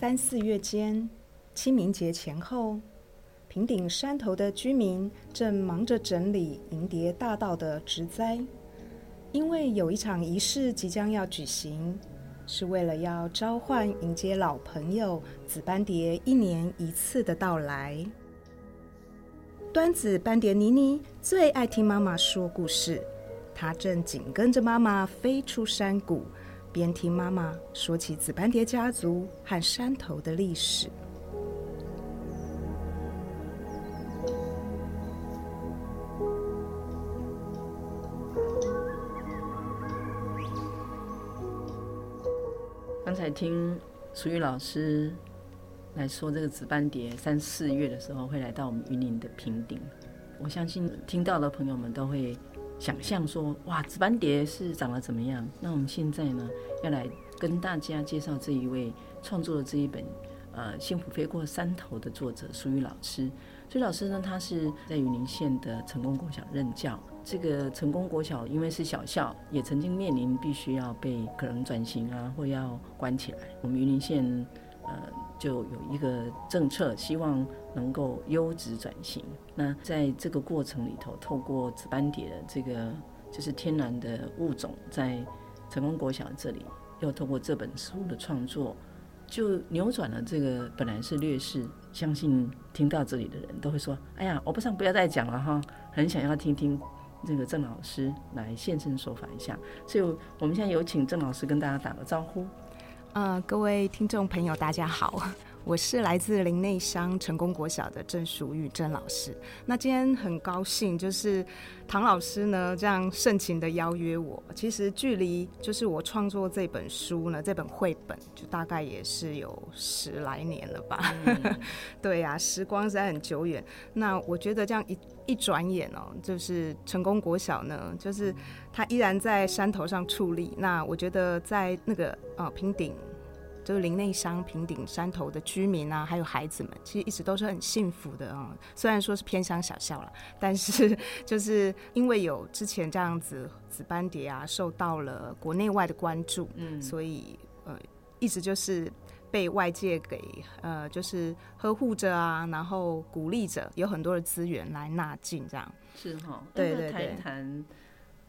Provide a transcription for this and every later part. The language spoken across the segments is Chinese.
三四月间，清明节前后，平顶山头的居民正忙着整理迎蝶大道的植栽，因为有一场仪式即将要举行，是为了要召唤迎接老朋友紫斑蝶一年一次的到来。端子斑蝶妮妮最爱听妈妈说故事，她正紧跟着妈妈飞出山谷。边听妈妈说起紫斑蝶家族和山头的历史。刚才听楚玉老师来说，这个紫斑蝶三四月的时候会来到我们云林的平顶，我相信听到的朋友们都会。想象说，哇，紫斑蝶是长得怎么样？那我们现在呢，要来跟大家介绍这一位创作的这一本，呃，《幸福飞过山头》的作者苏玉老师。苏玉老师呢，他是在云林县的成功国小任教。这个成功国小因为是小校，也曾经面临必须要被可能转型啊，或要关起来。我们云林县，呃。就有一个政策，希望能够优质转型。那在这个过程里头，透过紫斑蝶的这个就是天然的物种，在成功国小这里，又透过这本书的创作，就扭转了这个本来是劣势。相信听到这里的人都会说：“哎呀，我不想不要再讲了哈，很想要听听这个郑老师来现身说法一下。”所以，我们现在有请郑老师跟大家打个招呼。呃，各位听众朋友，大家好，我是来自林内乡成功国小的郑淑玉郑老师。那今天很高兴，就是唐老师呢这样盛情的邀约我。其实距离就是我创作这本书呢，这本绘本就大概也是有十来年了吧。嗯、对呀、啊，时光实在很久远。那我觉得这样一一转眼哦，就是成功国小呢，就是它依然在山头上矗立。那我觉得在那个呃平顶。就是林内乡平顶山头的居民啊，还有孩子们，其实一直都是很幸福的啊。虽然说是偏乡小校了，但是就是因为有之前这样子紫斑蝶啊，受到了国内外的关注，嗯，所以呃，一直就是被外界给呃，就是呵护着啊，然后鼓励着，有很多的资源来纳进这样。是哈，对对对。谈一谈，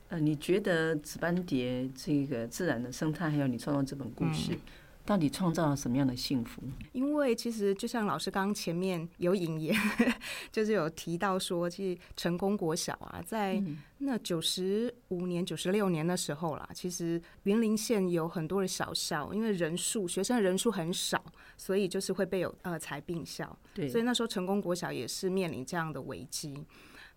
呃，你觉得紫斑蝶这个自然的生态，还有你创作这本故事，嗯到底创造了什么样的幸福？因为其实就像老师刚刚前面有引言，就是有提到说，其实成功国小啊，在那九十五年、九十六年的时候啦，其实云林县有很多的小校，因为人数学生人数很少，所以就是会被有呃裁并校。对，所以那时候成功国小也是面临这样的危机。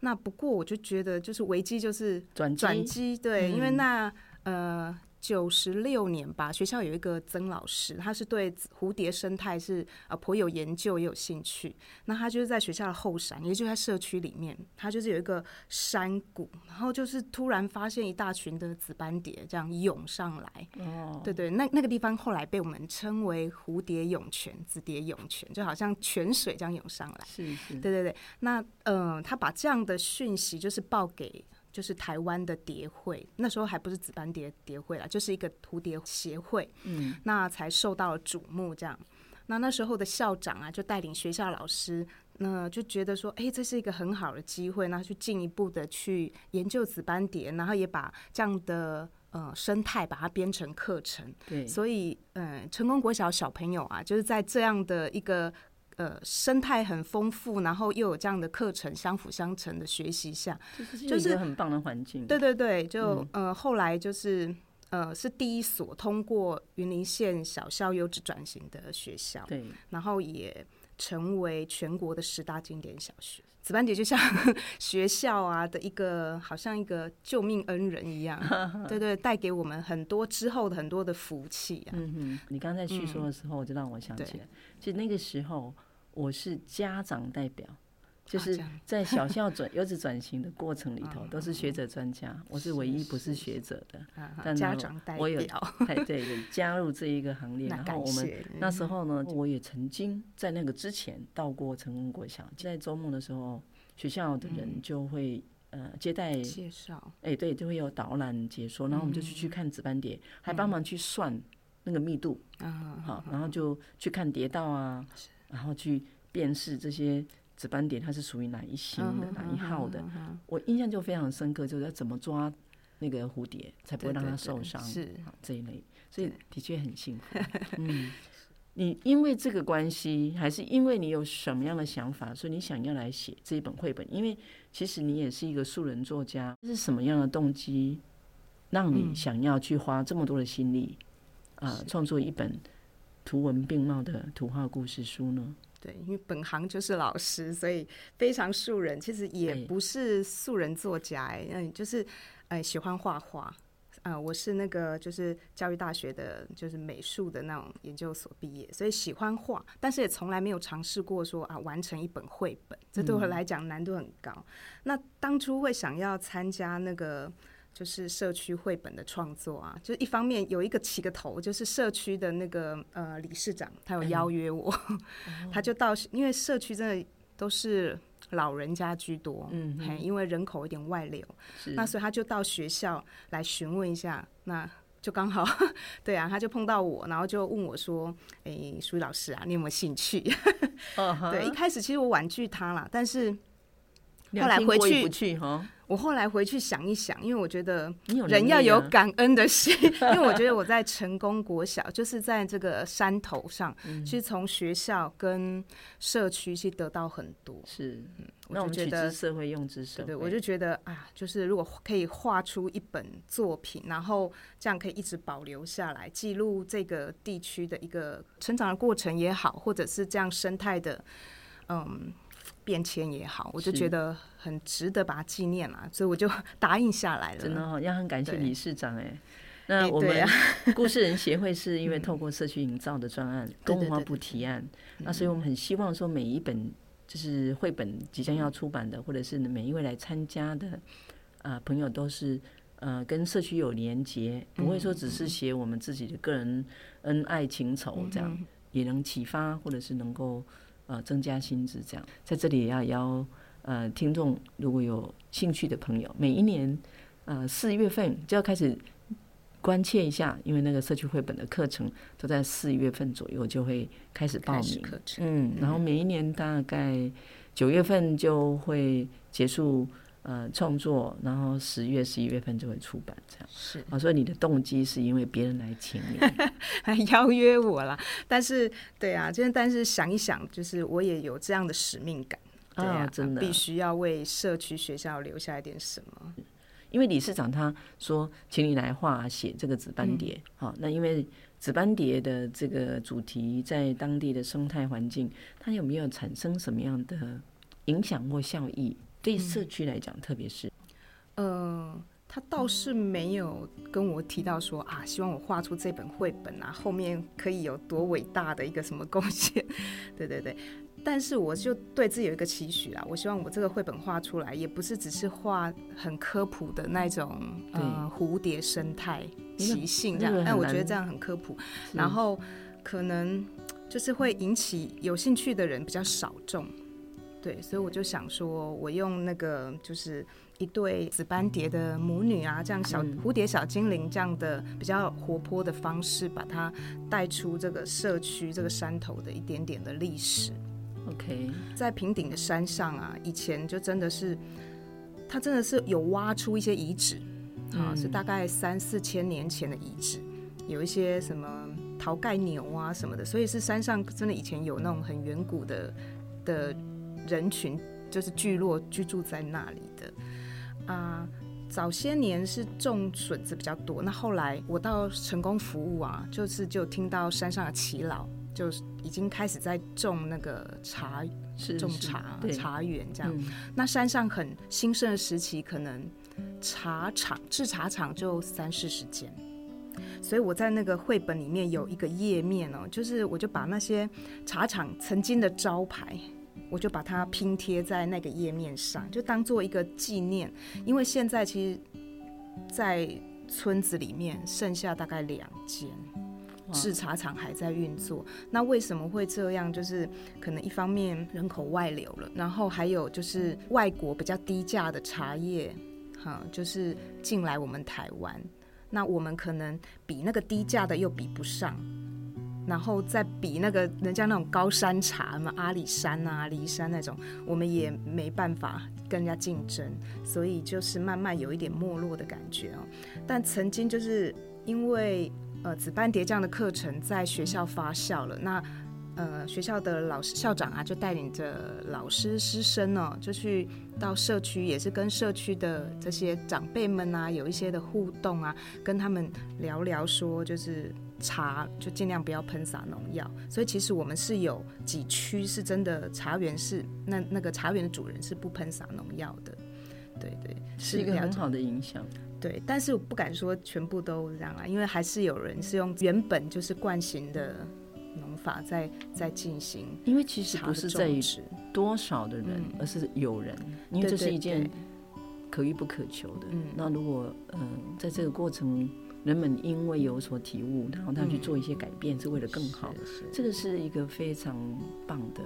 那不过我就觉得，就是危机就是转转机，对，嗯、因为那呃。九十六年吧，学校有一个曾老师，他是对蝴蝶生态是呃颇有研究也有兴趣。那他就是在学校的后山，也就在社区里面，他就是有一个山谷，然后就是突然发现一大群的紫斑蝶这样涌上来。哦，对对，那那个地方后来被我们称为蝴蝶涌泉、紫蝶涌泉，就好像泉水这样涌上来。是是，对对对。那嗯、呃，他把这样的讯息就是报给。就是台湾的蝶会，那时候还不是紫斑蝶蝶会啦，就是一个蝴蝶协会，嗯，那才受到了瞩目这样。那那时候的校长啊，就带领学校老师，那就觉得说，哎、欸，这是一个很好的机会，那去进一步的去研究紫斑蝶，然后也把这样的呃生态把它编成课程。对，所以嗯，成功国小小朋友啊，就是在这样的一个。呃，生态很丰富，然后又有这样的课程相辅相成的学习下，就是一个很棒的环境。对对对，就、嗯、呃后来就是呃是第一所通过云林县小校优质转型的学校，对，然后也成为全国的十大经典小学。子班姐就像 学校啊的一个，好像一个救命恩人一样，对对，带给我们很多之后的很多的福气啊。嗯哼，你刚才叙说的时候，就让我想起来，其实那个时候。我是家长代表，就是在小校转 优质转型的过程里头，都是学者专家，我是唯一不是学者的，但家长代表，我有 对对加入这一个行列。然后我们那时候呢，我也曾经在那个之前到过成功国小，在周末的时候，学校的人就会呃接待介绍，哎对，就会有导览解说，然后我们就去去看紫斑蝶，还帮忙去算那个密度啊，好，然后就去看蝶道啊。然后去辨识这些值班点，它是属于哪一星的、哪一号的。我印象就非常深刻，就是要怎么抓那个蝴蝶，才不会让它受伤。是这一类，所以的确很幸福。嗯，你因为这个关系，还是因为你有什么样的想法，所以你想要来写这一本绘本？因为其实你也是一个素人作家，是什么样的动机让你想要去花这么多的心力啊，创作一本？图文并茂的图画故事书呢？对，因为本行就是老师，所以非常素人。其实也不是素人作家，哎，嗯，就是哎喜欢画画。啊，我是那个就是教育大学的，就是美术的那种研究所毕业，所以喜欢画，但是也从来没有尝试过说啊完成一本绘本，这对我来讲难度很高。那当初会想要参加那个。就是社区绘本的创作啊，就一方面有一个起个头，就是社区的那个呃理事长，他有邀约我，嗯、他就到，因为社区真的都是老人家居多，嗯哼，因为人口有点外流，那所以他就到学校来询问一下，那就刚好，对啊，他就碰到我，然后就问我说，哎、欸，淑仪老师啊，你有没有兴趣？对，一开始其实我婉拒他了，但是后来回去。我后来回去想一想，因为我觉得人要有感恩的心，因为我觉得我在成功国小，就是在这个山头上，其实从学校跟社区去得到很多。是，那我就觉得社会用之社会，对，我就觉得啊，就是如果可以画出一本作品，然后这样可以一直保留下来，记录这个地区的一个成长的过程也好，或者是这样生态的，嗯。变迁也好，我就觉得很值得把它纪念嘛，所以我就 答应下来了。真的哦，要很感谢理事长哎。那我们 故事人协会是因为透过社区营造的专案，跟文化部提案，那所以我们很希望说每一本就是绘本即将要出版的，或者是每一位来参加的啊朋友都是呃跟社区有连结，不会说只是写我们自己的个人恩爱情仇这样，也能启发或者是能够。呃，增加薪资这样，在这里也要邀呃听众，如果有兴趣的朋友，每一年呃四月份就要开始关切一下，因为那个社区绘本的课程都在四月份左右就会开始报名课程，嗯，然后每一年大概九月份就会结束。呃，创作，然后十月、十一月份就会出版，这样是。啊，所以你的动机是因为别人来请你，还邀约我啦。但是，对啊，就是但是想一想，就是我也有这样的使命感，对啊，真的必须要为社区学校留下一点什么。因为理事长他说，请你来画写这个紫斑蝶，好、嗯，那因为紫斑蝶的这个主题在当地的生态环境，它有没有产生什么样的影响或效益？对社区来讲，特别是，呃，他倒是没有跟我提到说啊，希望我画出这本绘本啊，后面可以有多伟大的一个什么贡献。对对对，但是我就对自己有一个期许啦，我希望我这个绘本画出来，也不是只是画很科普的那种呃蝴蝶生态习性这样，但我觉得这样很科普，然后可能就是会引起有兴趣的人比较少众。对，所以我就想说，我用那个就是一对紫斑蝶的母女啊，这样小蝴蝶小精灵这样的比较活泼的方式，把它带出这个社区这个山头的一点点的历史。OK，在平顶的山上啊，以前就真的是，它真的是有挖出一些遗址，啊、嗯，是大概三四千年前的遗址，有一些什么陶盖牛啊什么的，所以是山上真的以前有那种很远古的的。人群就是聚落居住在那里的啊。早些年是种笋子比较多，那后来我到成功服务啊，就是就听到山上的耆老就已经开始在种那个茶，是种茶茶园这样。嗯、那山上很兴盛的时期，可能茶厂制茶厂就三四十间，所以我在那个绘本里面有一个页面哦，就是我就把那些茶厂曾经的招牌。我就把它拼贴在那个页面上，就当做一个纪念。因为现在其实，在村子里面剩下大概两间制茶厂还在运作。那为什么会这样？就是可能一方面人口外流了，然后还有就是外国比较低价的茶叶，哈，就是进来我们台湾，那我们可能比那个低价的又比不上。然后再比那个人家那种高山茶，什么阿里山啊、骊山那种，我们也没办法跟人家竞争，所以就是慢慢有一点没落的感觉哦。但曾经就是因为呃紫斑蝶这样的课程在学校发酵了，那呃学校的老师校长啊就带领着老师师生呢、哦，就去到社区，也是跟社区的这些长辈们啊有一些的互动啊，跟他们聊聊说就是。茶就尽量不要喷洒农药，所以其实我们是有几区是真的茶园是那那个茶园的主人是不喷洒农药的，对对，是一个很好的影响。对，但是我不敢说全部都这样啊，因为还是有人是用原本就是惯行的农法在在进行。因为其实不是在于多少的人，嗯、而是有人，因为这是一件可遇不可求的。嗯，那如果嗯、呃、在这个过程。人们因为有所体悟，然后他去做一些改变，是为了更好。这个是一个非常棒的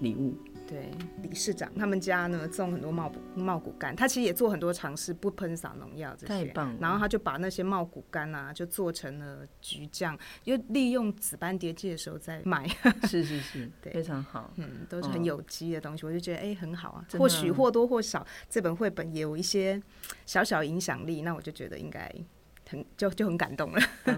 礼物。对，理事长他们家呢种很多茂茂谷柑，他其实也做很多尝试，不喷洒农药这些。太棒了。然后他就把那些茂谷柑啊，就做成了橘酱，又利用紫斑蝶季的时候再卖。是是是，对，非常好。嗯，都是很有机的东西，我就觉得哎很好啊。或许或多或少这本绘本也有一些小小影响力，那我就觉得应该。就就很感动了。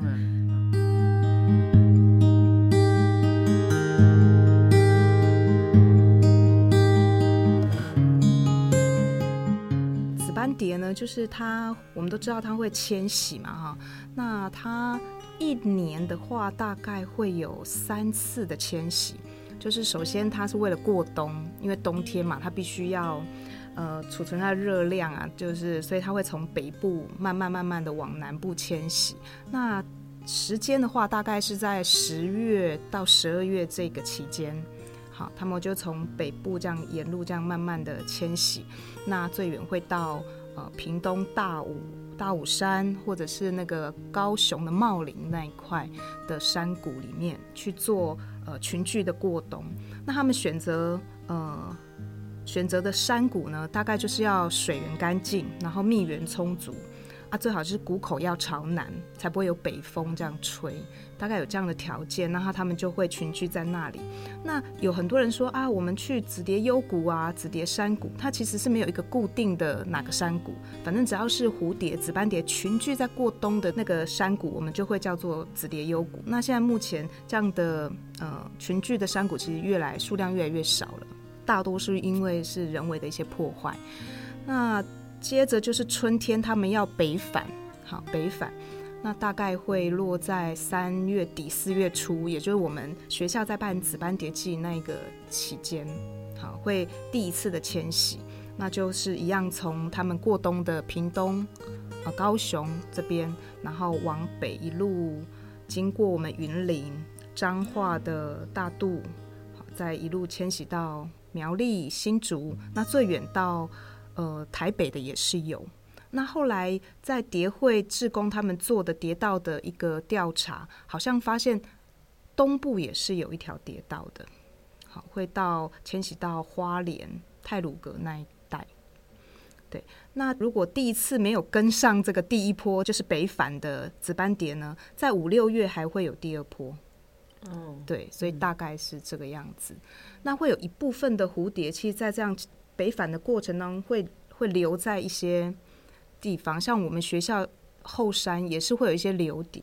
紫斑蝶呢，就是它，我们都知道它会迁徙嘛，哈。那它一年的话，大概会有三次的迁徙。就是首先，它是为了过冬，因为冬天嘛，它必须要。呃，储存它的热量啊，就是所以它会从北部慢慢慢慢的往南部迁徙。那时间的话，大概是在十月到十二月这个期间。好，他们就从北部这样沿路这样慢慢的迁徙。那最远会到呃屏东大武大武山，或者是那个高雄的茂林那一块的山谷里面去做呃群聚的过冬。那他们选择呃。选择的山谷呢，大概就是要水源干净，然后蜜源充足啊，最好就是谷口要朝南，才不会有北风这样吹。大概有这样的条件，那他们就会群聚在那里。那有很多人说啊，我们去紫蝶幽谷啊，紫蝶山谷，它其实是没有一个固定的哪个山谷，反正只要是蝴蝶、紫斑蝶群聚在过冬的那个山谷，我们就会叫做紫蝶幽谷。那现在目前这样的呃群聚的山谷，其实越来数量越来越少了。大多是因为是人为的一些破坏。那接着就是春天，他们要北返，好北返，那大概会落在三月底四月初，也就是我们学校在办紫斑蝶季那个期间，好会第一次的迁徙，那就是一样从他们过冬的屏东啊高雄这边，然后往北一路经过我们云林彰化的大肚，好再一路迁徙到。苗栗、新竹，那最远到呃台北的也是有。那后来在蝶会志工他们做的蝶道的一个调查，好像发现东部也是有一条蝶道的。好，会到迁徙到花莲、太鲁阁那一带。对，那如果第一次没有跟上这个第一波，就是北返的紫斑蝶呢，在五六月还会有第二波。对，所以大概是这个样子。那会有一部分的蝴蝶，其实，在这样北返的过程当中，会会留在一些地方，像我们学校后山也是会有一些留蝶。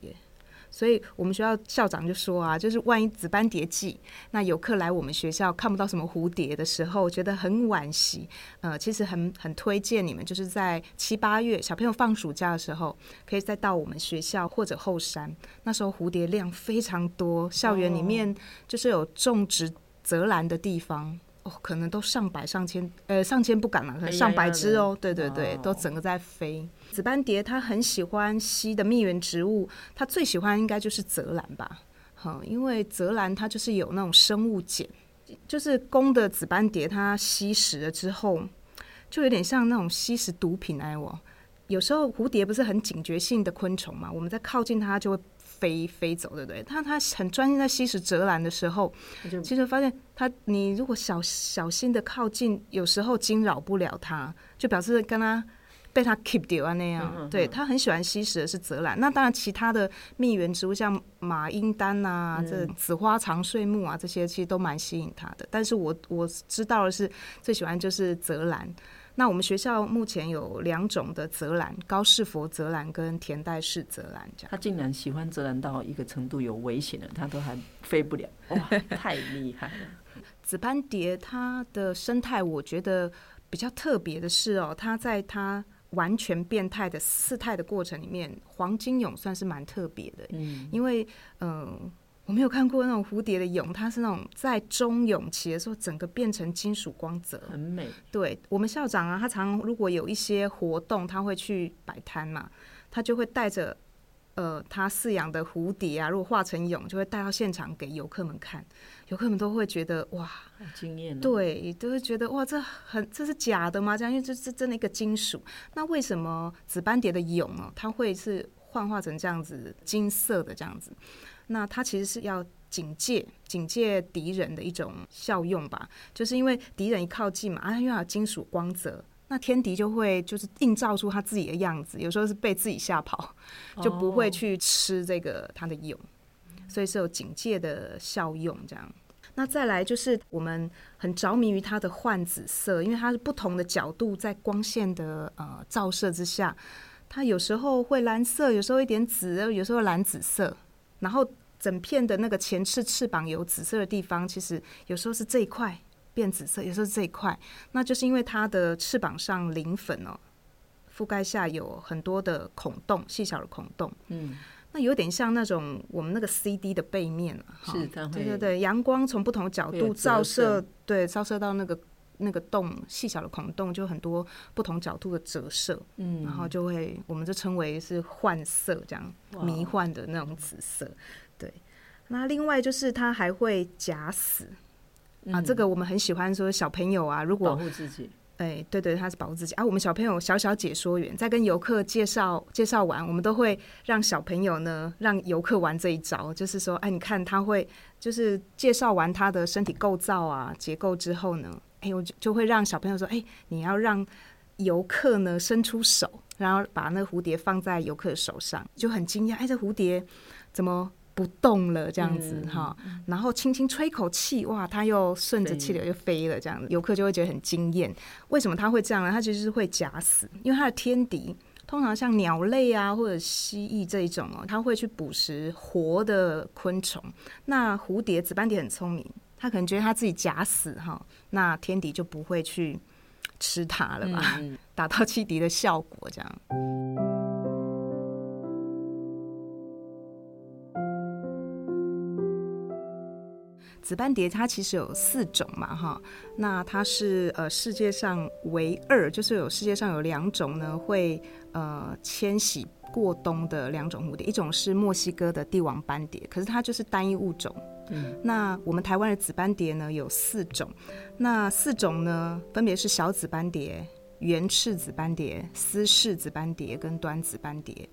所以我们学校校长就说啊，就是万一紫斑蝶季，那游客来我们学校看不到什么蝴蝶的时候，觉得很惋惜。呃，其实很很推荐你们，就是在七八月小朋友放暑假的时候，可以再到我们学校或者后山，那时候蝴蝶量非常多，校园里面就是有种植泽兰的地方。哦，可能都上百上千，呃，上千不敢了，可能上百只哦。对对对，都整个在飞。紫斑蝶它很喜欢吸的蜜源植物，它最喜欢应该就是泽兰吧。好，因为泽兰它就是有那种生物碱，就是公的紫斑蝶它吸食了之后，就有点像那种吸食毒品哎。我有时候蝴蝶不是很警觉性的昆虫嘛，我们在靠近它就会。飞飞走，对不对？他他很专心在吸食泽兰的时候，其实发现他，你如果小小心的靠近，有时候惊扰不了他，就表示跟他被他 keep 掉啊那样。嗯、对，他很喜欢吸食的是泽兰。那当然，其他的蜜源植物像马缨丹啊、嗯、这紫花长穗木啊这些，其实都蛮吸引他的。但是我我知道的是，最喜欢就是泽兰。那我们学校目前有两种的泽兰，高士佛泽兰跟田代氏泽兰。这样，他竟然喜欢泽兰到一个程度有危险了，他都还飞不了，哇，太厉害了！紫斑蝶它的生态，我觉得比较特别的是哦，它在它完全变态的四态的过程里面，黄金蛹算是蛮特别的，嗯，因为嗯。呃我没有看过那种蝴蝶的蛹，它是那种在中蛹期的时候，整个变成金属光泽，很美。对，我们校长啊，他常如果有一些活动，他会去摆摊嘛，他就会带着呃他饲养的蝴蝶啊，如果化成蛹，就会带到现场给游客们看，游客们都会觉得哇，好惊艳。对，都会觉得哇，这很这是假的吗？这样，因为这是真的一个金属。那为什么紫斑蝶的蛹啊，它会是幻化成这样子金色的这样子？那它其实是要警戒、警戒敌人的一种效用吧，就是因为敌人一靠近嘛，啊，因为有金属光泽，那天敌就会就是映照出他自己的样子，有时候是被自己吓跑，就不会去吃这个它的蛹，所以是有警戒的效用这样。那再来就是我们很着迷于它的幻紫色，因为它是不同的角度在光线的呃照射之下，它有时候会蓝色，有时候一点紫，有时候蓝紫色，然后。整片的那个前翅翅膀有紫色的地方，其实有时候是这一块变紫色，有时候是这一块，那就是因为它的翅膀上鳞粉哦，覆盖下有很多的孔洞，细小的孔洞。嗯，那有点像那种我们那个 CD 的背面了。是，对对对，阳光从不同角度照射，对，照射到那个那个洞，细小的孔洞，就很多不同角度的折射。嗯，然后就会，我们就称为是幻色，这样迷幻的那种紫色。对，那另外就是它还会假死、嗯、啊，这个我们很喜欢说小朋友啊，如果保护自己，哎，对对，他是保护自己。啊。我们小朋友小小解说员在跟游客介绍介绍完，我们都会让小朋友呢，让游客玩这一招，就是说，哎，你看他会，就是介绍完他的身体构造啊结构之后呢，哎，我就就会让小朋友说，哎，你要让游客呢伸出手，然后把那个蝴蝶放在游客的手上，就很惊讶，哎，这蝴蝶怎么？不动了，这样子哈，嗯、然后轻轻吹口气，哇，它又顺着气流又飞了，这样子，游客就会觉得很惊艳。为什么它会这样呢？它其实是会假死，因为它的天敌通常像鸟类啊或者蜥蜴这一种哦，它会去捕食活的昆虫。那蝴蝶、紫斑蝶很聪明，它可能觉得它自己假死哈，那天敌就不会去吃它了吧，嗯嗯 达到欺敌的效果，这样。紫斑蝶它其实有四种嘛，哈，那它是呃世界上唯二，就是有世界上有两种呢会呃迁徙过冬的两种蝴蝶，一种是墨西哥的帝王斑蝶，可是它就是单一物种。嗯，那我们台湾的紫斑蝶呢有四种，那四种呢分别是小紫斑蝶、圆翅紫斑蝶、丝氏紫斑蝶跟端紫斑蝶。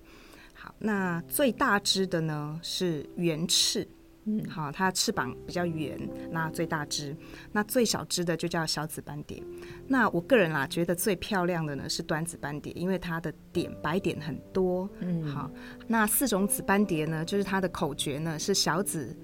好，那最大只的呢是圆翅。嗯，好，它翅膀比较圆，那最大只，那最小只的就叫小紫斑蝶。那我个人啦，觉得最漂亮的呢是端紫斑蝶，因为它的点白点很多。嗯，好，那四种紫斑蝶呢，就是它的口诀呢是小紫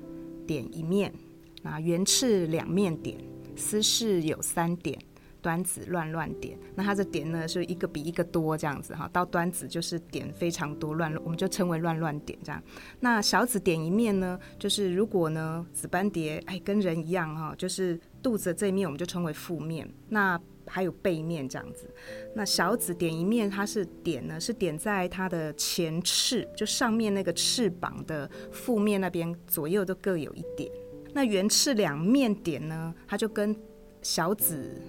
点一面，那圆翅两面点，丝饰有三点。端子乱乱点，那它的点呢是一个比一个多这样子哈，到端子就是点非常多乱，我们就称为乱乱点这样。那小子点一面呢，就是如果呢紫斑蝶哎跟人一样哈，就是肚子这一面我们就称为负面，那还有背面这样子。那小子点一面，它是点呢是点在它的前翅，就上面那个翅膀的负面那边左右都各有一点。那圆翅两面点呢，它就跟小子。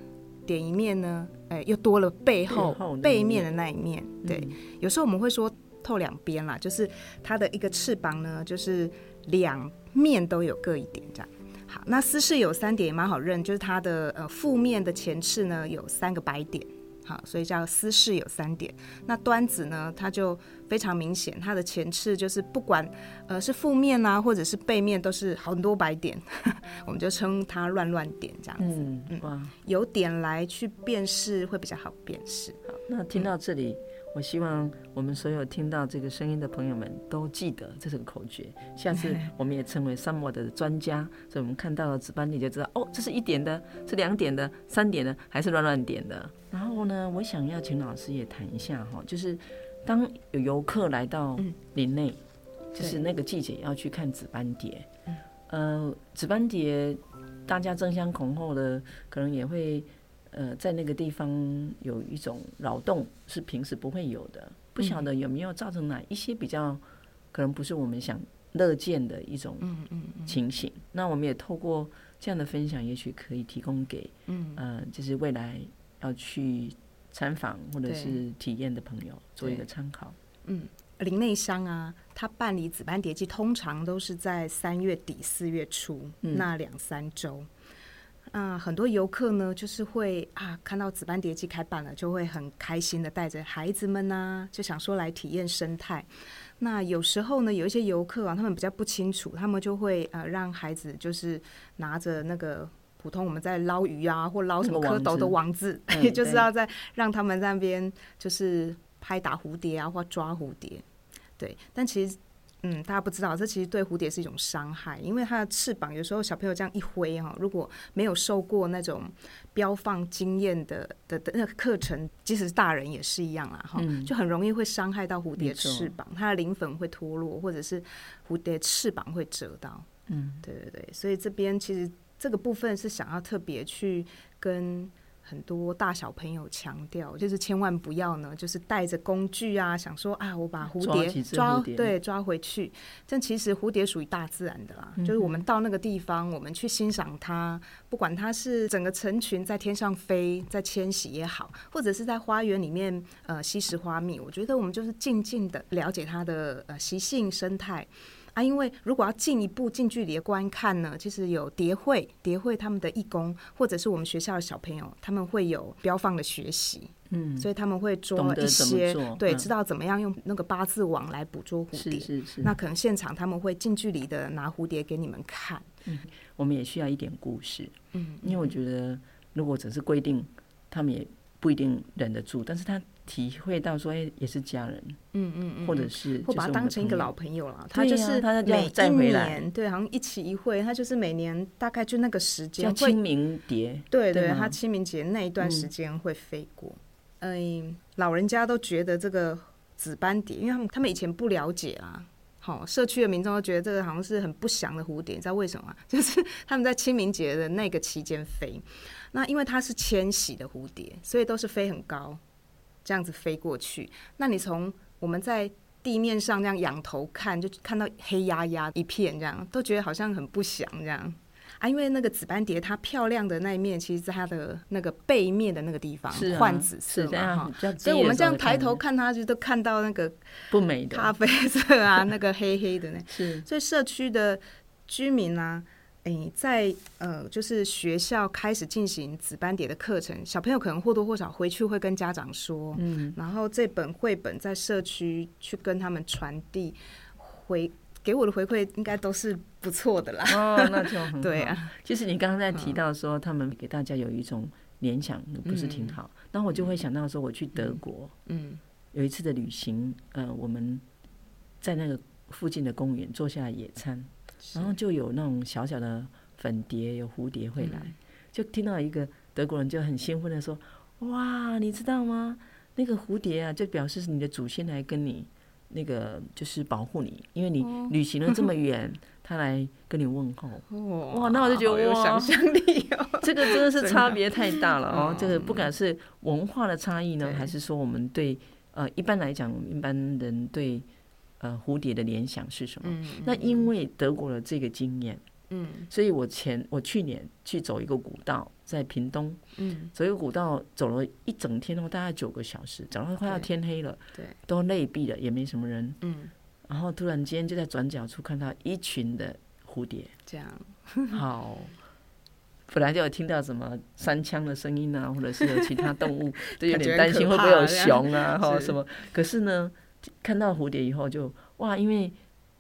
点一面呢，哎，又多了背后，背面的那一面。对，嗯、有时候我们会说透两边啦，就是它的一个翅膀呢，就是两面都有各一点这样。好，那私事有三点也蛮好认，就是它的呃负面的前翅呢有三个白点。好，所以叫私事有三点。那端子呢，它就非常明显，它的前翅就是不管呃是负面啊，或者是背面，都是很多白点，我们就称它乱乱点这样子。嗯，哇，有点来去辨识会比较好辨识。好，那听到这里。嗯我希望我们所有听到这个声音的朋友们都记得这是个口诀，下次我们也成为 SUMWORD 的专家，所以我们看到了紫斑蝶就知道哦，这是一点的，是两点的，三点的，还是乱乱点的。然后呢，我想要请老师也谈一下哈，就是当有游客来到林内，就是那个季节要去看紫斑蝶，呃，紫斑蝶大家争相恐后的，可能也会。呃，在那个地方有一种劳动是平时不会有的，不晓得有没有造成哪一些比较可能不是我们想乐见的一种情形。那我们也透过这样的分享，也许可以提供给呃，就是未来要去参访或者是体验的朋友做一个参考。嗯，林内乡啊，他办理紫斑蝶季通常都是在三月底四月初那两三周。啊，很多游客呢，就是会啊，看到紫斑蝶季开办了，就会很开心的带着孩子们啊，就想说来体验生态。那有时候呢，有一些游客啊，他们比较不清楚，他们就会呃让孩子就是拿着那个普通我们在捞鱼啊，或捞什么蝌蚪的网子，也就是要在让他们在那边就是拍打蝴蝶啊，或抓蝴蝶。对，但其实。嗯，大家不知道，这其实对蝴蝶是一种伤害，因为它的翅膀有时候小朋友这样一挥哈，如果没有受过那种标放经验的的的那个课程，即使是大人也是一样啦哈，就很容易会伤害到蝴蝶翅膀，它的鳞粉会脱落，或者是蝴蝶翅膀会折到。嗯，对对对，所以这边其实这个部分是想要特别去跟。很多大小朋友强调，就是千万不要呢，就是带着工具啊，想说啊，我把蝴蝶抓，对抓回去。但其实蝴蝶属于大自然的啦，嗯、就是我们到那个地方，我们去欣赏它，不管它是整个成群在天上飞，在迁徙也好，或者是在花园里面呃吸食花蜜，我觉得我们就是静静的了解它的呃习性生态。啊，因为如果要进一步近距离的观看呢，其实有蝶会，蝶会他们的义工，或者是我们学校的小朋友，他们会有标放的学习，嗯，所以他们会捉一些，对，知道怎么样用那个八字网来捕捉蝴蝶。是是是。那可能现场他们会近距离的拿蝴蝶给你们看。嗯，我们也需要一点故事。嗯，因为我觉得如果只是规定，他们也不一定忍得住，但是他。体会到说，哎，也是家人，嗯嗯嗯，或者是或把他当成一个老朋友了。他就是他每一年，对，好像一期一会，他就是每年大概就那个时间，叫清明蝶，对对，他清明节那一段时间会飞过。嗯，老人家都觉得这个紫斑蝶，因为他们他们以前不了解啊，好，社区的民众都觉得这个好像是很不祥的蝴蝶，你知道为什么？就是他们在清明节的那个期间飞，那因为它是迁徙的蝴蝶，所以都是飞很高。这样子飞过去，那你从我们在地面上这样仰头看，就看到黑压压一片，这样都觉得好像很不祥这样啊。因为那个紫斑蝶它漂亮的那一面，其实在它的那个背面的那个地方换紫色嘛，所以我们这样抬头看它，就都看到那个不美的咖啡色啊，那个黑黑的那。是，所以社区的居民啊。诶，在呃，就是学校开始进行紫斑蝶的课程，小朋友可能或多或少回去会跟家长说，嗯，然后这本绘本在社区去跟他们传递，回给我的回馈应该都是不错的啦。哦，那就很好。对啊，就是你刚刚在提到说，他们给大家有一种联想，不是挺好？那、嗯、我就会想到说，我去德国，嗯，有一次的旅行，呃，我们在那个附近的公园坐下来野餐，然后就有那种小小的粉蝶，有蝴蝶会来，嗯、就听到一个德国人就很兴奋的说：“哇，你知道吗？那个蝴蝶啊，就表示是你的祖先来跟你。”那个就是保护你，因为你旅行了这么远，他来跟你问候。哇，那我就觉得哇，有想象力哦，这个真的是差别太大了哦。这个不管是文化的差异呢，还是说我们对呃一般来讲，一般人对呃蝴蝶的联想是什么？那因为德国的这个经验。嗯，所以我前我去年去走一个古道，在屏东，嗯，走一个古道走了一整天哦，大概九个小时，走到快要天黑了，对，都累毙了，也没什么人，嗯，然后突然间就在转角处看到一群的蝴蝶，这样，好，本来就有听到什么山枪的声音啊，或者是有其他动物，都有点担心会不会有熊啊，哈什么，可是呢，看到蝴蝶以后就哇，因为。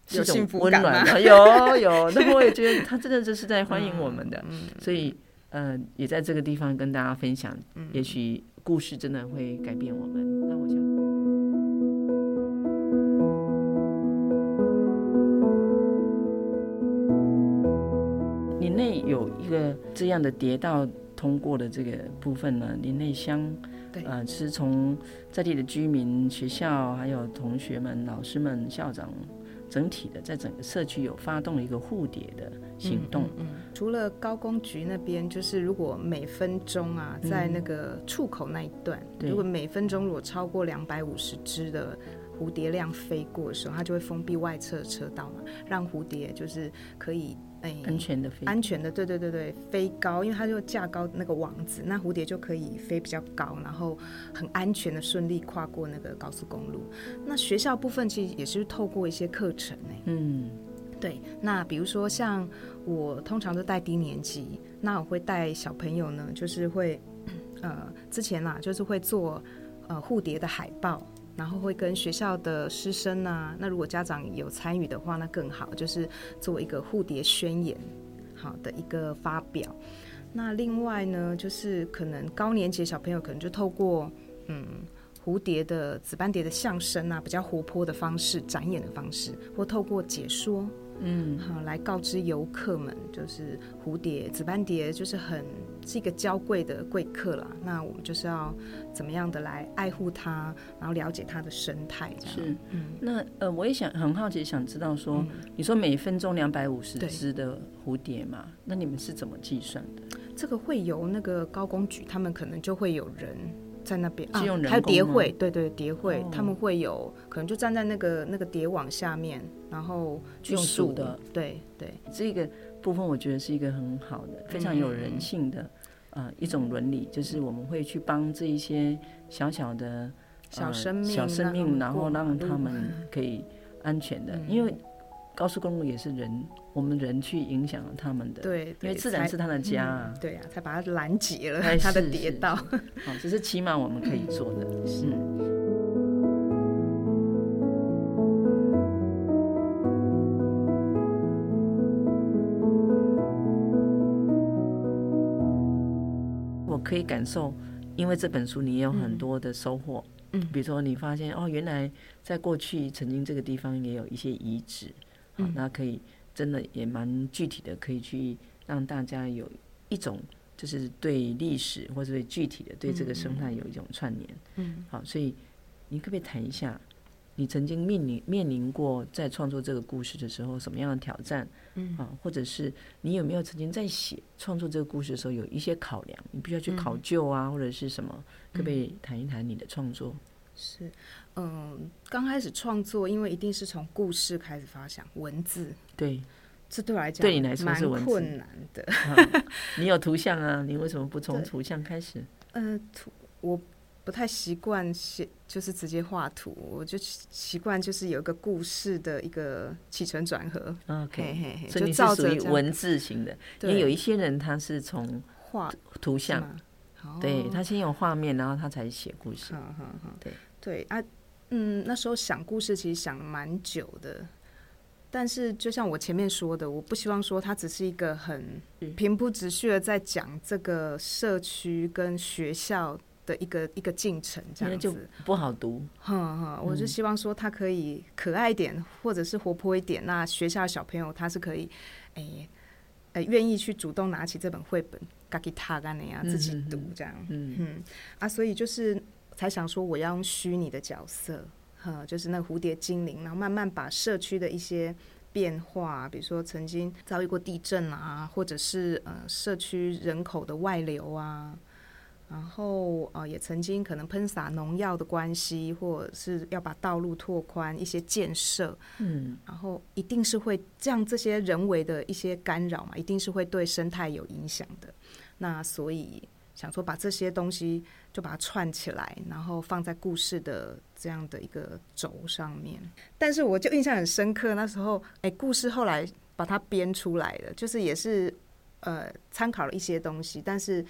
是种温暖的，有有，那我也觉得他真的就是在欢迎我们的，所以呃，也在这个地方跟大家分享，也许故事真的会改变我们。那我想，林内有一个这样的跌道通过的这个部分呢，林内乡，呃，是从在地的居民、学校还有同学们、老师们、校长。整体的，在整个社区有发动了一个护蝶的行动。嗯嗯嗯、除了高工局那边，就是如果每分钟啊，在那个出口那一段，嗯、如果每分钟如果超过两百五十只的蝴蝶量飞过的时候，它就会封闭外侧车道嘛，让蝴蝶就是可以。安全的飞，安全的，对对对对，飞高，因为它就架高那个网子，那蝴蝶就可以飞比较高，然后很安全的顺利跨过那个高速公路。那学校部分其实也是透过一些课程呢，嗯，对。那比如说像我通常都带低年级，那我会带小朋友呢，就是会呃之前啦，就是会做呃蝴蝶的海报。然后会跟学校的师生啊，那如果家长有参与的话，那更好，就是做一个蝴蝶宣言，好的一个发表。那另外呢，就是可能高年级的小朋友可能就透过嗯蝴蝶的紫斑蝶的相声啊，比较活泼的方式展演的方式，或透过解说。嗯，好，来告知游客们，就是蝴蝶、紫斑蝶，就是很是一个娇贵的贵客啦。那我们就是要怎么样的来爱护它，然后了解它的生态。是，嗯，那呃，我也想很好奇，想知道说，嗯、你说每分钟两百五十只的蝴蝶嘛，那你们是怎么计算的？这个会由那个高工局，他们可能就会有人。在那边啊，还有蝶会，对对，蝶会，他们会有可能就站在那个那个蝶网下面，然后去数的，对对，这个部分我觉得是一个很好的，非常有人性的啊一种伦理，就是我们会去帮这一些小小的小生命，小生命，然后让他们可以安全的，因为高速公路也是人。我们人去影响了他们的，对，因为自然是他的家啊，对啊，才把它拦截了 他的跌倒。好，这是起码我们可以做的。是。我可以感受，因为这本书你也有很多的收获。嗯，比如说你发现哦，原来在过去曾经这个地方也有一些遗址，好，那可以。真的也蛮具体的，可以去让大家有一种，就是对历史或者对具体的对这个生态有一种串联。嗯，好，所以你可不可以谈一下，你曾经面临面临过在创作这个故事的时候什么样的挑战？嗯，啊，或者是你有没有曾经在写创作这个故事的时候有一些考量，你必须要去考究啊，或者是什么？可不可以谈一谈你的创作？是，嗯，刚开始创作，因为一定是从故事开始发想，文字，对，这对我来讲，对你来说是蛮困难的。嗯、你有图像啊？你为什么不从 图像开始？呃，图我不太习惯写，就是直接画图，我就习惯就是有一个故事的一个起承转合。OK，所以你是属于文字型的，因为有一些人他是从画图像。对，他先有画面，然后他才写故事。嗯嗯嗯，对对啊，嗯，那时候想故事其实想蛮久的，但是就像我前面说的，我不希望说它只是一个很平铺直叙的在讲这个社区跟学校的一个一个进程，这样子不好读。哼哼，我就希望说他可以可爱一点，或者是活泼一点。那学校的小朋友他是可以，哎、欸，呃、欸，愿意去主动拿起这本绘本，嘎给他干那样自己读这样。嗯嗯啊，所以就是才想说我要用虚拟的角色。哈，就是那个蝴蝶精灵，然后慢慢把社区的一些变化，比如说曾经遭遇过地震啊，或者是呃社区人口的外流啊，然后呃也曾经可能喷洒农药的关系，或者是要把道路拓宽一些建设，嗯，然后一定是会这样，这些人为的一些干扰嘛，一定是会对生态有影响的。那所以。想说把这些东西就把它串起来，然后放在故事的这样的一个轴上面。但是我就印象很深刻，那时候哎，故事后来把它编出来的，就是也是呃参考了一些东西，但是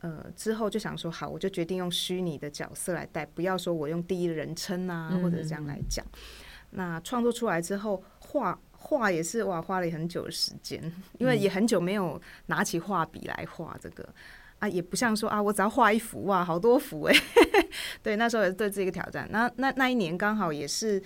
呃之后就想说好，我就决定用虚拟的角色来带，不要说我用第一人称啊，或者这样来讲。嗯、那创作出来之后，画画也是哇，花了很久的时间，因为也很久没有拿起画笔来画这个。啊，也不像说啊，我只要画一幅哇，好多幅哎，对，那时候也是对自己一个挑战。那那那一年刚好也是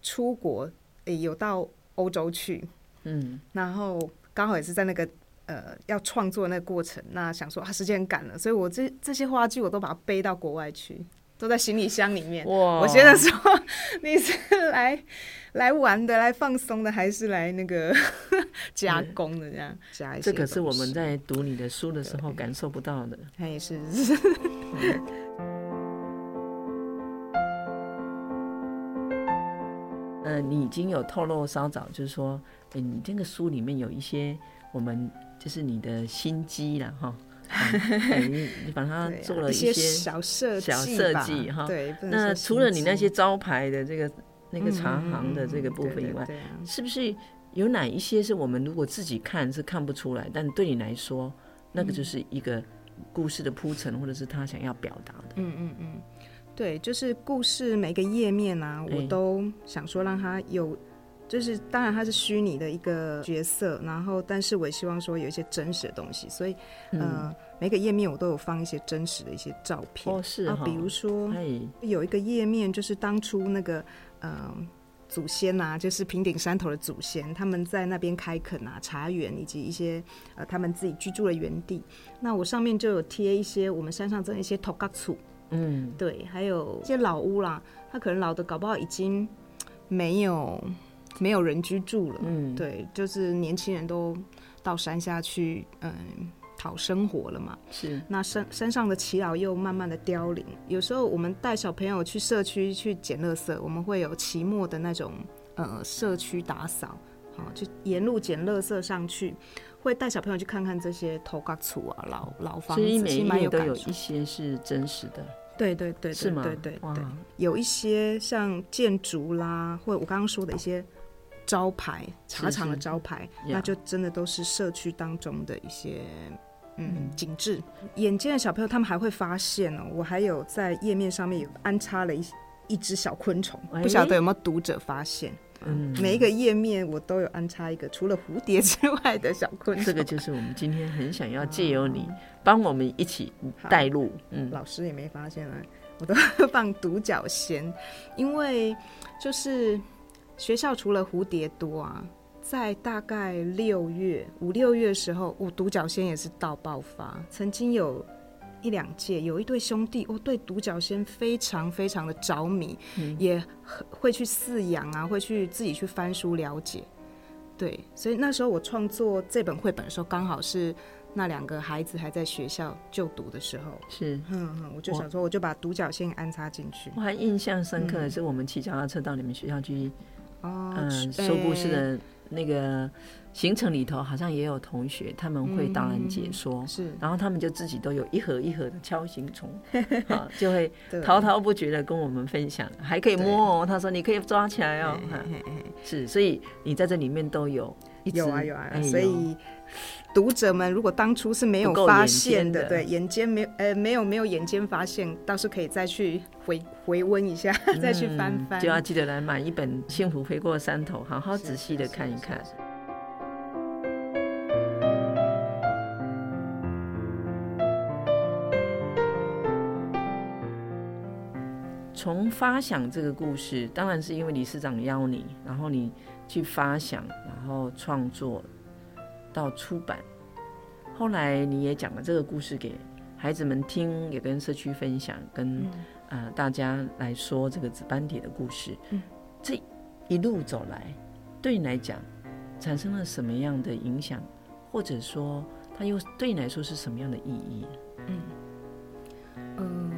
出国，诶，有到欧洲去，嗯，然后刚好也是在那个呃要创作那个过程，那想说啊，时间很赶了，所以我这这些话剧我都把它背到国外去。都在行李箱里面。哇！我现在说你是来来玩的，来放松的，还是来那个 加工的？这样加一些。这可是我们在读你的书的时候感受不到的。哎，是是。呃，你已经有透露稍早，就是说，你这个书里面有一些我们就是你的心机了哈。你 你把它做了一些小设小设计哈。对，那除了你那些招牌的这个那个茶行的这个部分以外，是不是有哪一些是我们如果自己看是看不出来，但对你来说，那个就是一个故事的铺陈，或者是他想要表达的？嗯嗯嗯，对，就是故事每个页面啊，我都想说让它有。就是当然它是虚拟的一个角色，然后但是我也希望说有一些真实的东西，所以、嗯、呃每个页面我都有放一些真实的一些照片。哦，是啊，比如说有一个页面就是当初那个呃祖先呐、啊，就是平顶山头的祖先，他们在那边开垦啊茶园以及一些呃他们自己居住的园地。那我上面就有贴一些我们山上这一些土嗯，对，还有一些老屋啦，它可能老的搞不好已经没有。没有人居住了，嗯，对，就是年轻人都到山下去，嗯，讨生活了嘛。是，那山山上的耆老又慢慢的凋零。有时候我们带小朋友去社区去捡垃圾，我们会有期末的那种呃社区打扫，好，就沿路捡垃圾上去，会带小朋友去看看这些土埆厝啊，老老房子，所以每一页都有一些是真实的。对对对，是吗？对对对，有一些像建筑啦，或者我刚刚说的一些。招牌茶厂的招牌，是是那就真的都是社区当中的一些嗯景致。眼尖的小朋友他们还会发现哦，我还有在页面上面有安插了一一只小昆虫，欸、不晓得有没有读者发现？嗯，每一个页面我都有安插一个除了蝴蝶之外的小昆虫。这个就是我们今天很想要借由你帮我们一起带路。嗯，老师也没发现啊，我都 放独角仙，因为就是。学校除了蝴蝶多啊，在大概六月五六月的时候，我独角仙也是到爆发。曾经有一两届，有一对兄弟，我对独角仙非常非常的着迷，嗯、也会去饲养啊，会去自己去翻书了解。对，所以那时候我创作这本绘本的时候，刚好是那两个孩子还在学校就读的时候。是，嗯嗯，我就想说，我就把独角仙安插进去。我还印象深刻的是，我们骑脚踏车到你们学校去。嗯，说故事的那个行程里头，好像也有同学他们会导览解说，是，然后他们就自己都有一盒一盒的锹形虫，啊，就会滔滔不绝的跟我们分享，还可以摸哦，他说你可以抓起来哦，是，所以你在这里面都有，有啊有啊，所以读者们如果当初是没有发现的，的对，眼尖没有呃没有没有眼尖发现，倒是可以再去回 回温一下，嗯、再去翻翻，就要记得来买一本《幸福飞过山头》，好好仔细的看一看。从发想这个故事，当然是因为理事长邀你，然后你去发想，然后创作到出版。后来你也讲了这个故事给孩子们听，也跟社区分享，跟、嗯、呃大家来说这个紫斑蝶的故事。嗯、这一路走来，对你来讲产生了什么样的影响，或者说它又对你来说是什么样的意义？嗯。嗯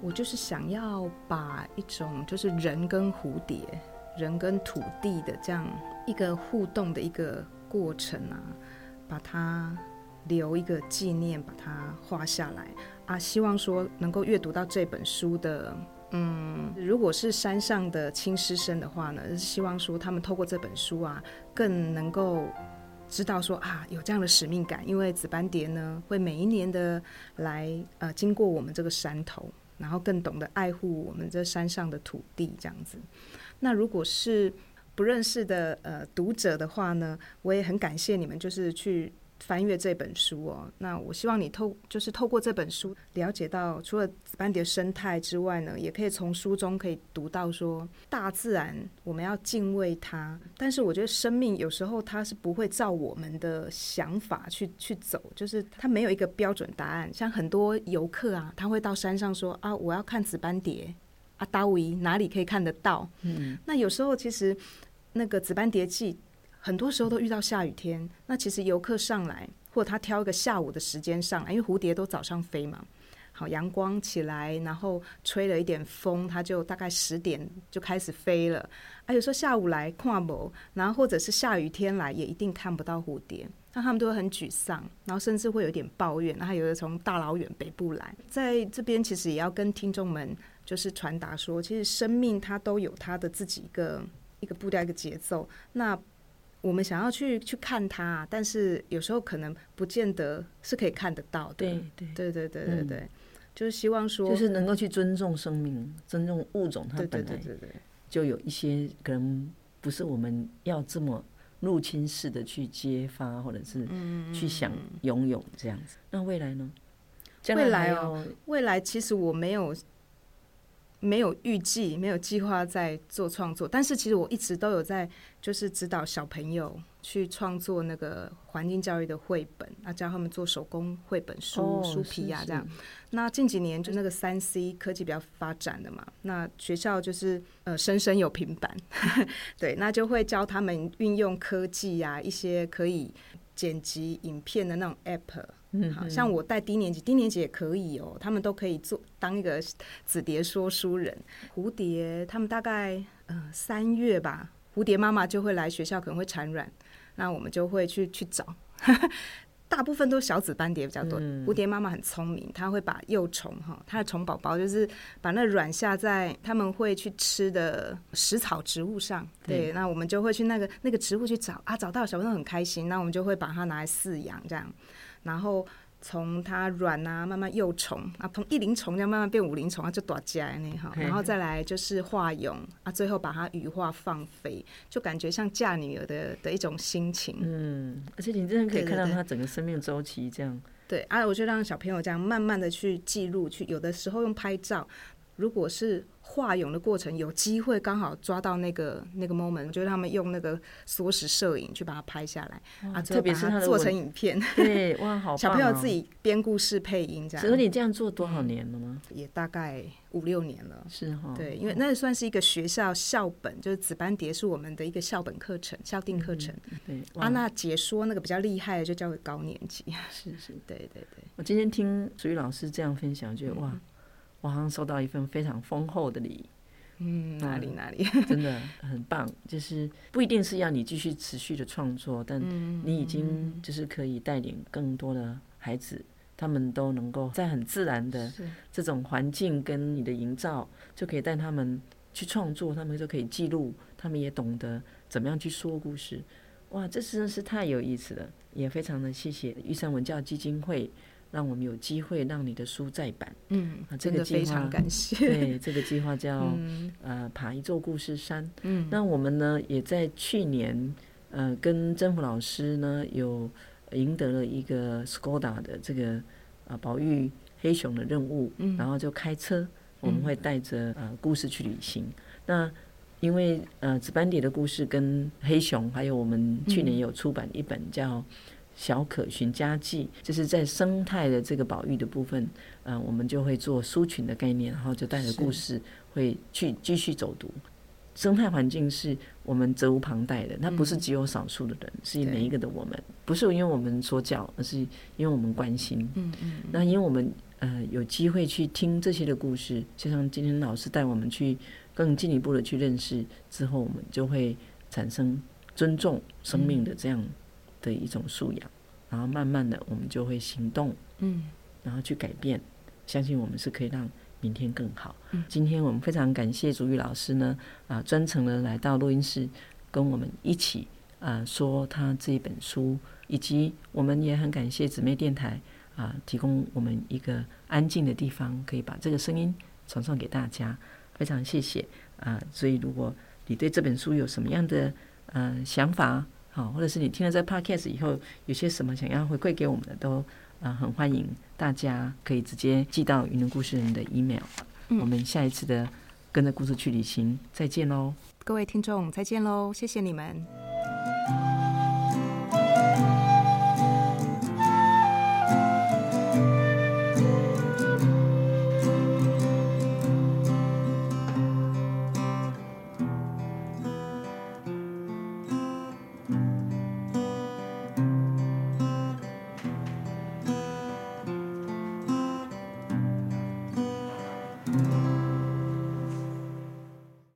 我就是想要把一种就是人跟蝴蝶、人跟土地的这样一个互动的一个过程啊，把它留一个纪念，把它画下来啊。希望说能够阅读到这本书的，嗯，如果是山上的亲师生的话呢，希望说他们透过这本书啊，更能够知道说啊，有这样的使命感，因为紫斑蝶呢会每一年的来呃经过我们这个山头。然后更懂得爱护我们这山上的土地，这样子。那如果是不认识的呃读者的话呢，我也很感谢你们，就是去。翻阅这本书哦，那我希望你透就是透过这本书了解到，除了紫斑蝶生态之外呢，也可以从书中可以读到说，大自然我们要敬畏它，但是我觉得生命有时候它是不会照我们的想法去去走，就是它没有一个标准答案。像很多游客啊，他会到山上说啊，我要看紫斑蝶啊，达维哪里可以看得到？嗯，那有时候其实那个紫斑蝶季。很多时候都遇到下雨天，那其实游客上来，或者他挑一个下午的时间上来，因为蝴蝶都早上飞嘛。好，阳光起来，然后吹了一点风，它就大概十点就开始飞了。啊，有时候下午来看不，然后或者是下雨天来，也一定看不到蝴蝶，那他们都会很沮丧，然后甚至会有点抱怨。那还有的从大老远北部来，在这边其实也要跟听众们就是传达说，其实生命它都有它的自己一个一个步调一个节奏。那我们想要去去看它，但是有时候可能不见得是可以看得到的。对对对对对对对，就是希望说，就是能够去尊重生命，尊重物种，它本来就有一些可能不是我们要这么入侵式的去揭发，或者是去想拥有这样子。那未来呢？未来哦，未来其实我没有。没有预计，没有计划在做创作，但是其实我一直都有在，就是指导小朋友去创作那个环境教育的绘本，啊，教他们做手工绘本书、哦、书皮呀、啊、这样。那近几年就那个三 C 科技比较发展的嘛，那学校就是呃，生生有平板，对，那就会教他们运用科技呀、啊，一些可以剪辑影片的那种 App。嗯，好像我带低年级，低年级也可以哦，他们都可以做当一个紫蝶说书人。蝴蝶，他们大概呃三月吧，蝴蝶妈妈就会来学校，可能会产卵，那我们就会去去找。大部分都是小紫斑蝶比较多，蝴蝶妈妈很聪明，她会把幼虫哈，她的虫宝宝就是把那卵下在他们会去吃的食草植物上。对，那我们就会去那个那个植物去找啊，找到小朋友很开心，那我们就会把它拿来饲养这样。然后从它软啊，慢慢幼虫啊，从一龄虫这样慢慢变五龄虫啊，就躲起来那哈。然后再来就是化蛹啊，最后把它羽化放飞，就感觉像嫁女儿的的一种心情。嗯，而且你真的可以看到它整个生命周期这样。对，对，对，对啊，我就让小朋友这样慢慢的去记录，去有的时候用拍照，如果是。化蛹的过程，有机会刚好抓到那个那个 moment，就是他们用那个缩时摄影去把它拍下来啊，特别是它做成影片，对，哇，好哦！小朋友自己编故事配音这样。所以你这样做多少年了吗？也大概五六年了，是哈。对，因为那算是一个学校校本，就是紫斑蝶是我们的一个校本课程、校定课程。对，啊，那解说那个比较厉害的就交给高年级。是是，对对对。我今天听淑玉老师这样分享，觉得哇。我好像收到一份非常丰厚的礼，嗯，哪里哪里，真的很棒。就是不一定是要你继续持续的创作，但你已经就是可以带领更多的孩子，他们都能够在很自然的这种环境跟你的营造，就可以带他们去创作，他们就可以记录，他们也懂得怎么样去说故事。哇，这真的是太有意思了，也非常的谢谢玉山文教基金会，让我们有机会让你的书再版。嗯，这个非常感谢。对，这个计划 叫、嗯、呃爬一座故事山。嗯，那我们呢也在去年呃跟曾福老师呢有赢得了一个 Skoda 的这个啊保育黑熊的任务，嗯，然后就开车，我们会带着呃故事去旅行。那因为呃，紫斑蝶的故事跟黑熊，还有我们去年有出版一本叫《小可寻家记》，就是在生态的这个保育的部分，呃，我们就会做书群的概念，然后就带着故事会去继续走读。生态环境是我们责无旁贷的，那不是只有少数的人，是每一个的我们，不是因为我们说教，而是因为我们关心。嗯嗯。那因为我们呃有机会去听这些的故事，就像今天老师带我们去。更进一步的去认识之后，我们就会产生尊重生命的这样的一种素养，然后慢慢的我们就会行动，嗯，然后去改变，相信我们是可以让明天更好。嗯今天我们非常感谢竹玉老师呢，啊，专程的来到录音室跟我们一起啊说他这一本书，以及我们也很感谢姊妹电台啊提供我们一个安静的地方，可以把这个声音传送给大家。非常谢谢啊！所以如果你对这本书有什么样的呃想法，好，或者是你听了这 podcast 以后有些什么想要回馈给我们的，都啊很欢迎大家可以直接寄到云林故事人的 email。我们下一次的跟着故事去旅行，再见喽！各位听众，再见喽！谢谢你们。